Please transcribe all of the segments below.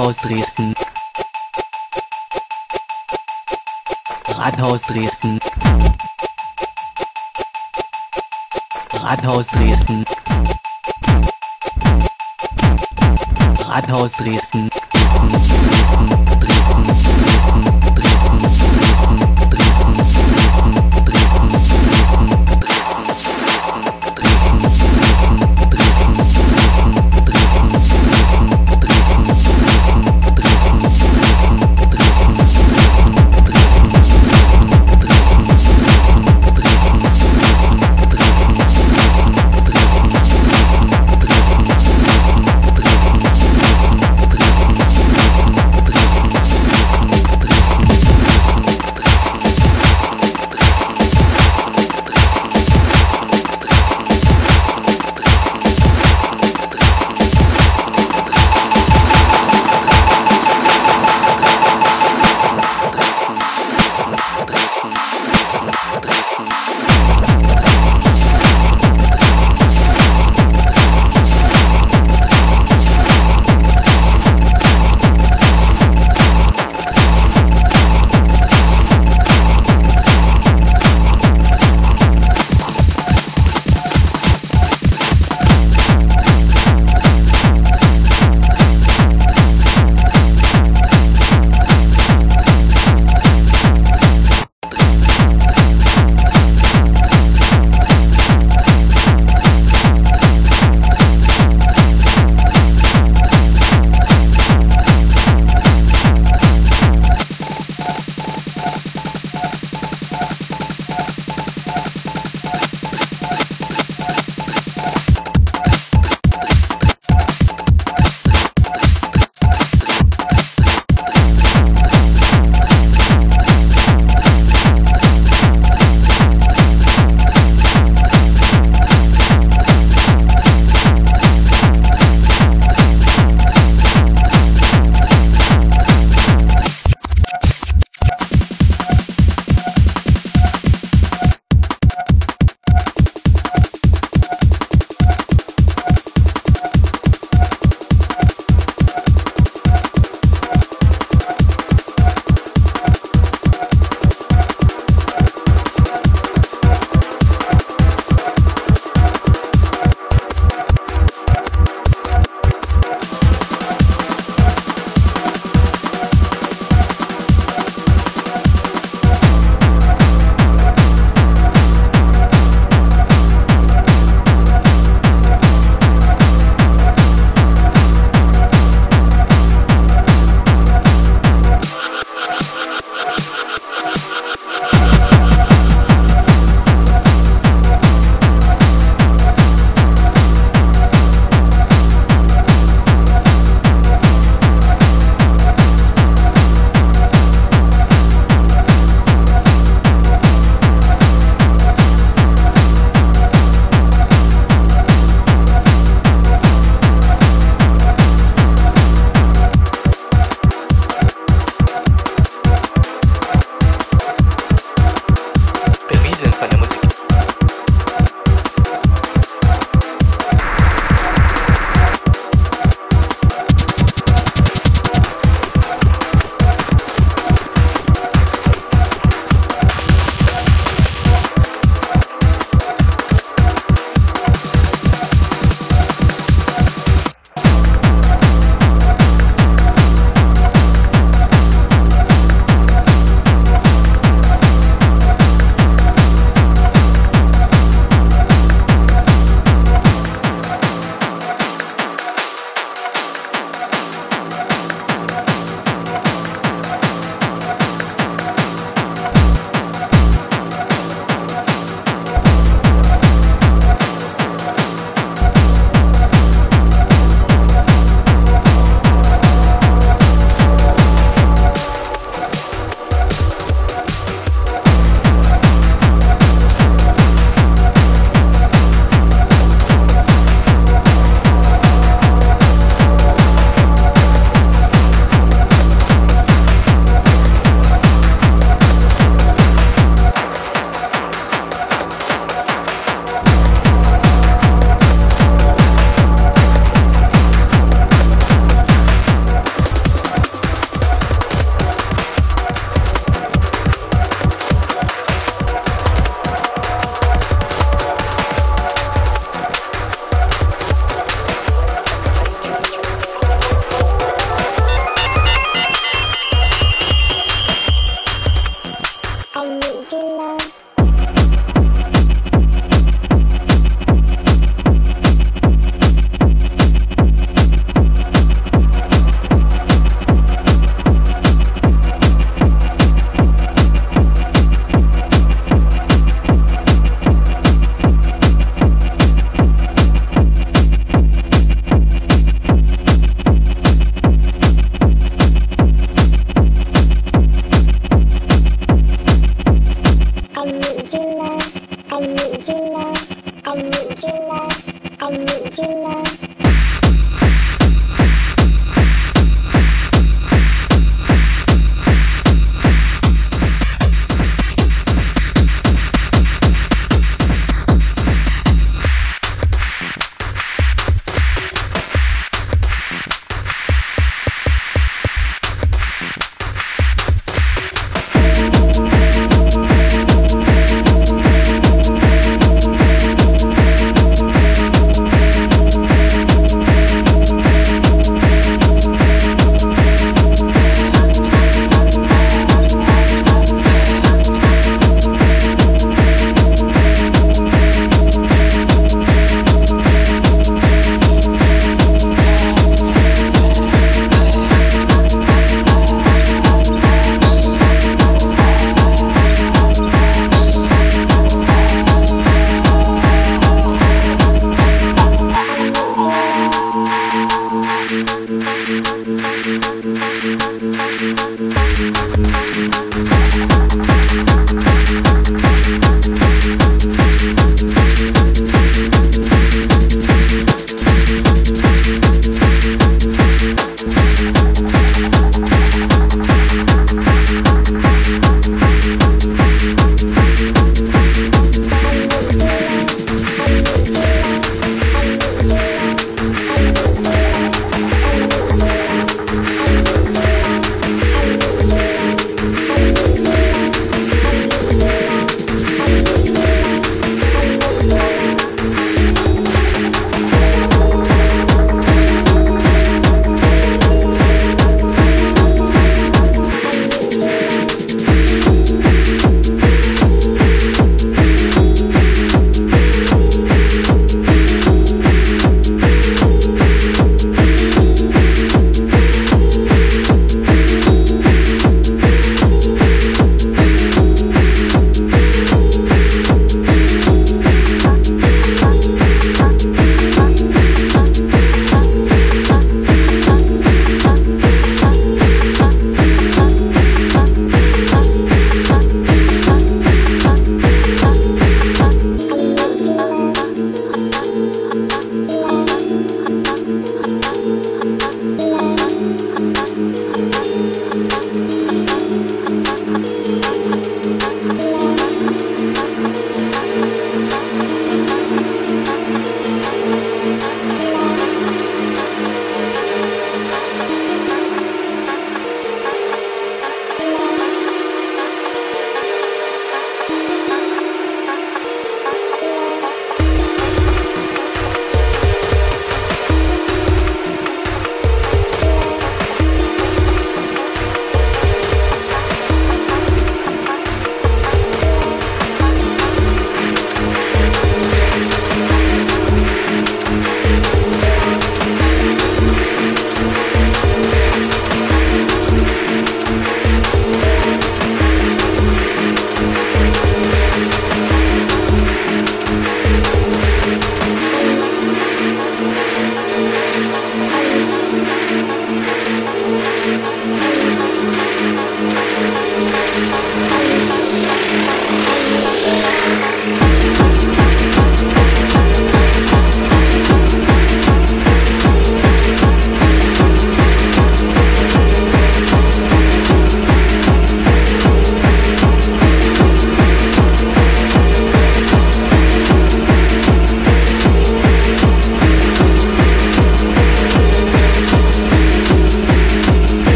Rathaus Dresden. Rathaus Dresden. Rathaus Dresden. Rathaus Dresden.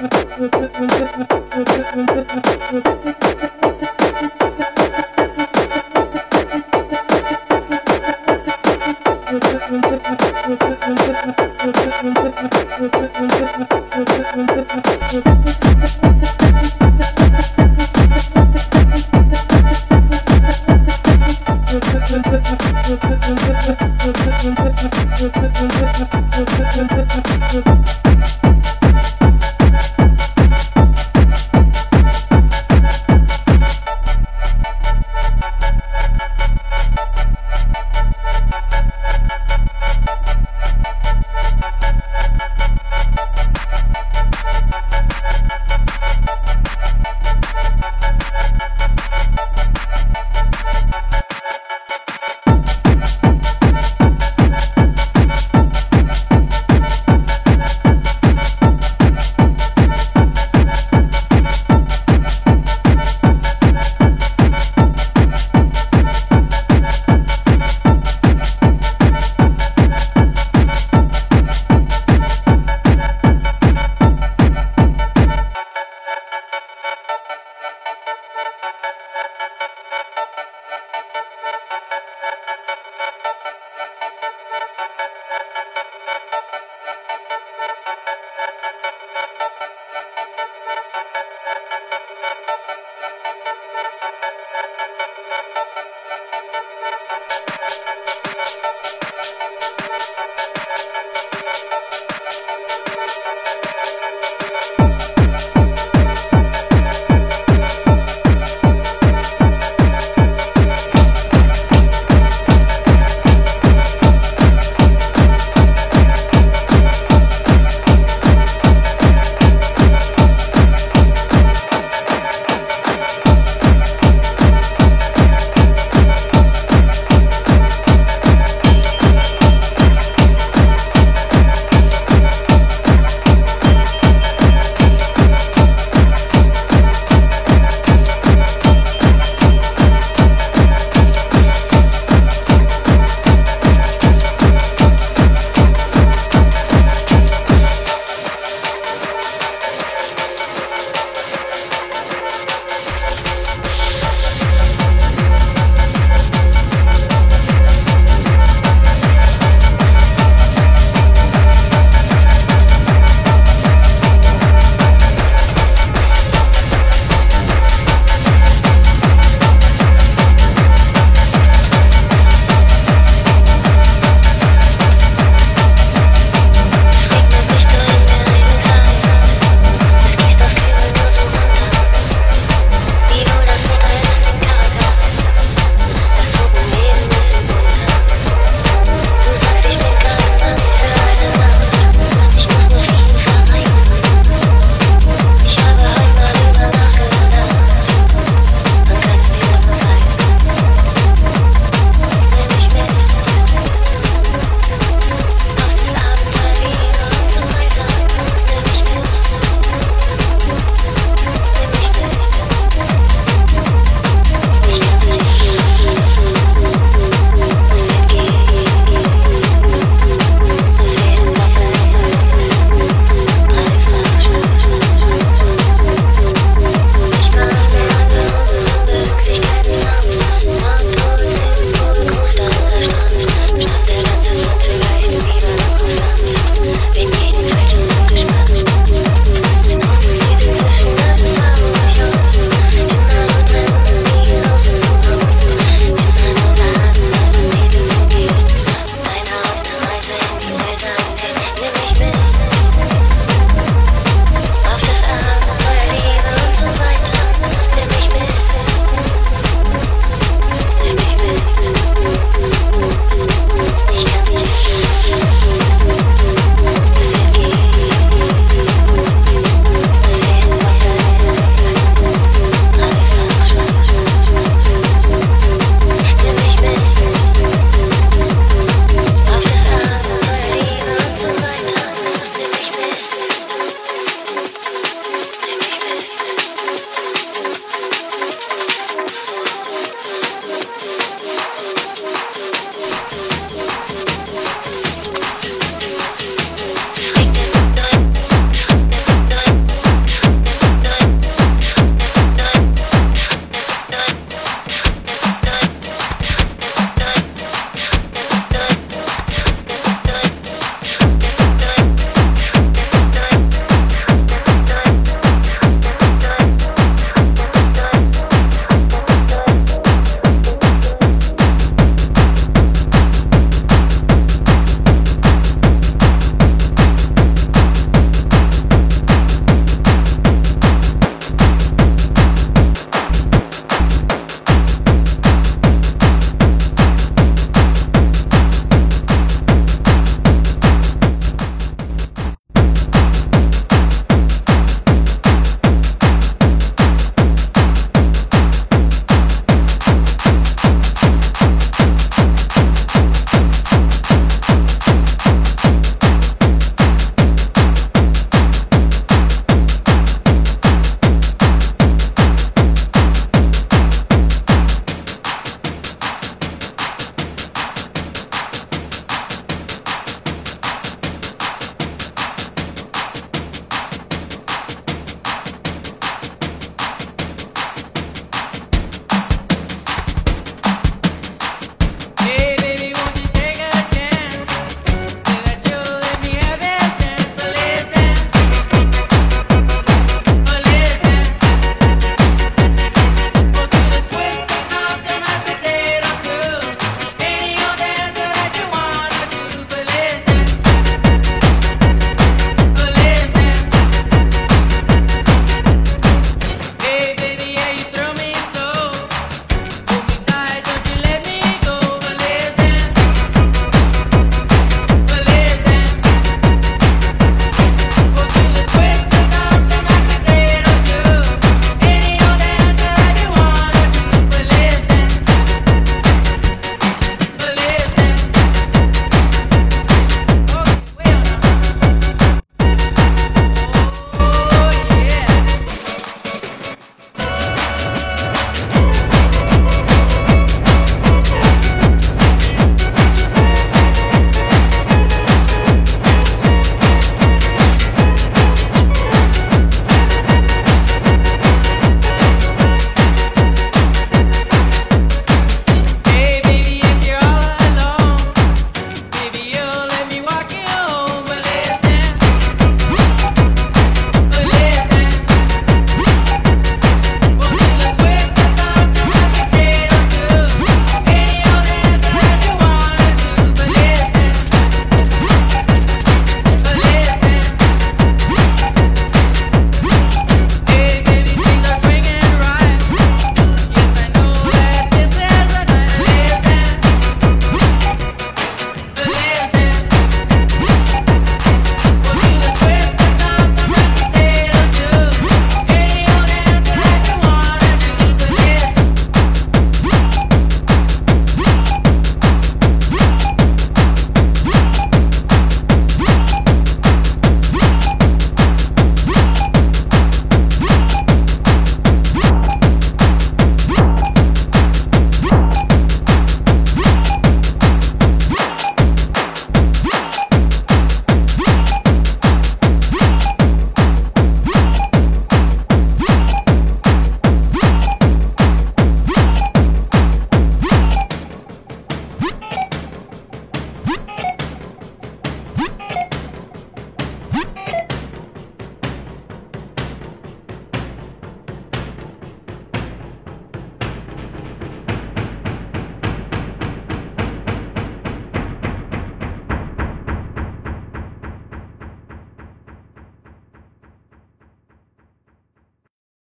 Thank you.